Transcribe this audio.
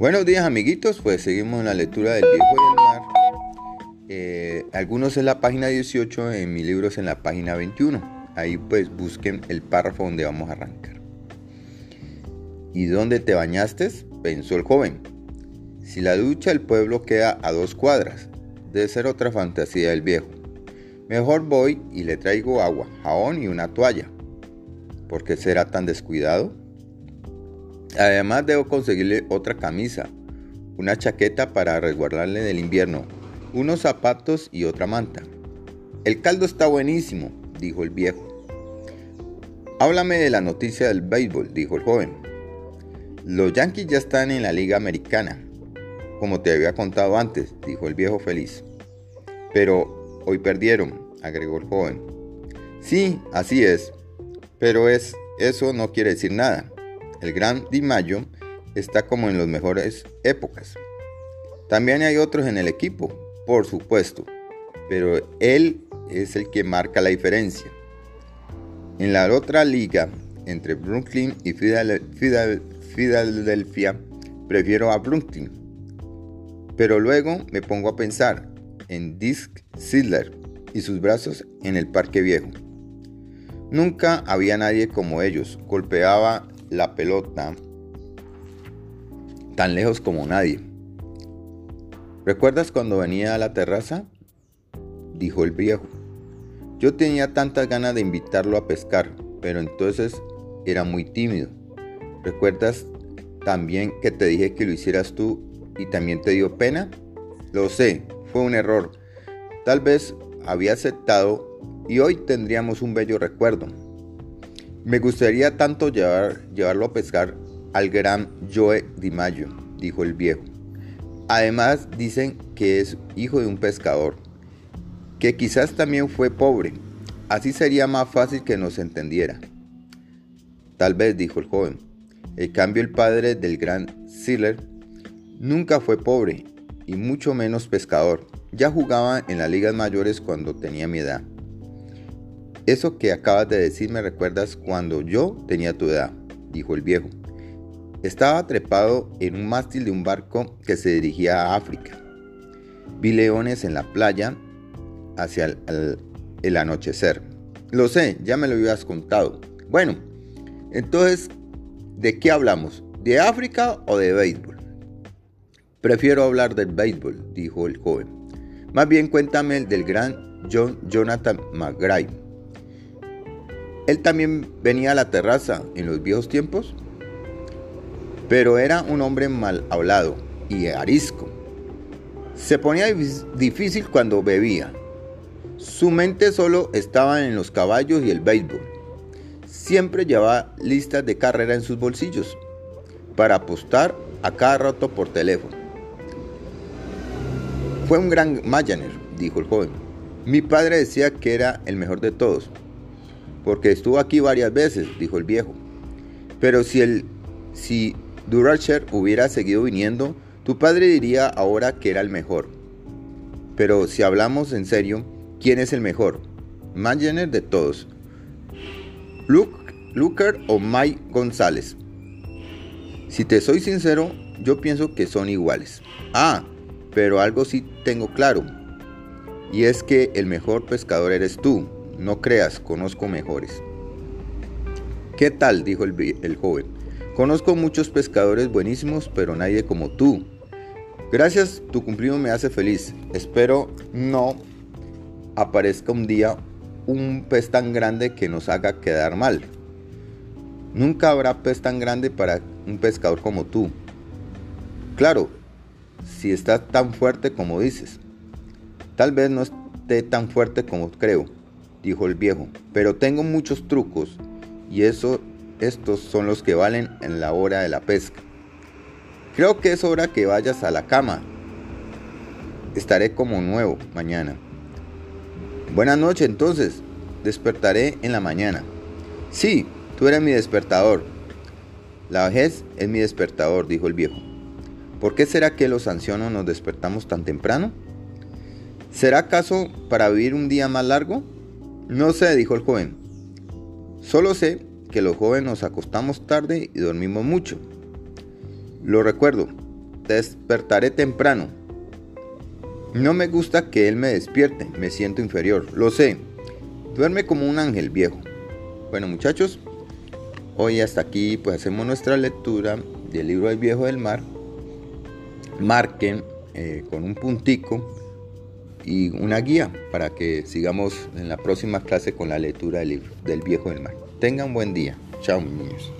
Buenos días amiguitos, pues seguimos en la lectura del Viejo y el Mar. Eh, algunos en la página 18, en mi libro es en la página 21. Ahí pues busquen el párrafo donde vamos a arrancar. ¿Y dónde te bañaste? pensó el joven. Si la ducha del pueblo queda a dos cuadras, debe ser otra fantasía del viejo. Mejor voy y le traigo agua, jabón y una toalla. ¿Por qué será tan descuidado? Además debo conseguirle otra camisa, una chaqueta para resguardarle del invierno, unos zapatos y otra manta. El caldo está buenísimo, dijo el viejo. Háblame de la noticia del béisbol, dijo el joven. Los Yankees ya están en la Liga Americana, como te había contado antes, dijo el viejo feliz. Pero hoy perdieron, agregó el joven. Sí, así es, pero es, eso no quiere decir nada. El gran Di Mayo está como en las mejores épocas. También hay otros en el equipo, por supuesto, pero él es el que marca la diferencia. En la otra liga, entre Brooklyn y Filadelfia, prefiero a Brooklyn. Pero luego me pongo a pensar en Dick Sidler y sus brazos en el parque viejo. Nunca había nadie como ellos, golpeaba la pelota tan lejos como nadie. ¿Recuerdas cuando venía a la terraza? dijo el viejo. Yo tenía tantas ganas de invitarlo a pescar, pero entonces era muy tímido. ¿Recuerdas también que te dije que lo hicieras tú y también te dio pena? Lo sé, fue un error. Tal vez había aceptado y hoy tendríamos un bello recuerdo. Me gustaría tanto llevar, llevarlo a pescar al gran Joe Di Mayo, dijo el viejo. Además dicen que es hijo de un pescador, que quizás también fue pobre. Así sería más fácil que nos entendiera. Tal vez, dijo el joven. En cambio, el padre del gran Siller nunca fue pobre y mucho menos pescador. Ya jugaba en las ligas mayores cuando tenía mi edad. Eso que acabas de decir me recuerdas cuando yo tenía tu edad, dijo el viejo. Estaba trepado en un mástil de un barco que se dirigía a África. Vi leones en la playa hacia el, anochecer. Lo sé, ya me lo habías contado. Bueno, entonces, ¿de qué hablamos? ¿De África o de béisbol? Prefiero hablar del béisbol, dijo el joven. Más bien cuéntame el del gran John Jonathan McGrath. Él también venía a la terraza en los viejos tiempos, pero era un hombre mal hablado y arisco. Se ponía difícil cuando bebía. Su mente solo estaba en los caballos y el béisbol. Siempre llevaba listas de carrera en sus bolsillos para apostar a cada rato por teléfono. Fue un gran Mayaner, dijo el joven. Mi padre decía que era el mejor de todos, porque estuvo aquí varias veces, dijo el viejo. Pero si el si Duracher hubiera seguido viniendo, tu padre diría ahora que era el mejor. Pero si hablamos en serio, ¿quién es el mejor? Mayaner de todos. Luke, Luker o Mike González. Si te soy sincero, yo pienso que son iguales. Ah, pero algo sí tengo claro, y es que el mejor pescador eres tú. No creas, conozco mejores. ¿Qué tal? dijo el, joven. Conozco muchos pescadores buenísimos, pero nadie como tú. Gracias, tu cumplido me hace feliz. Espero no aparezca un día un pez tan grande que nos haga quedar mal. Nunca habrá pez tan grande para un pescador como tú. Claro, si estás tan fuerte como dices. Tal vez no esté tan fuerte como creo, dijo el viejo, pero tengo muchos trucos y eso, estos son los que valen en la hora de la pesca. Creo que es hora que vayas a la cama. Estaré como nuevo mañana. Buenas noches entonces. Despertaré en la mañana. Sí, tú eres mi despertador. La vejez es mi despertador, dijo el viejo. ¿Por qué será que los ancianos nos despertamos tan temprano? ¿Será acaso para vivir un día más largo? No sé, dijo el joven. Solo sé que los jóvenes nos acostamos tarde y dormimos mucho. Lo recuerdo, despertaré temprano. No me gusta que él me despierte, me siento inferior, lo sé. Duerme como un ángel viejo. Bueno muchachos, hoy hasta aquí pues hacemos nuestra lectura del libro del viejo del mar. Marquen eh, con un puntico y una guía para que sigamos en la próxima clase con la lectura del libro del viejo del mar. Tengan buen día. Chao, niños.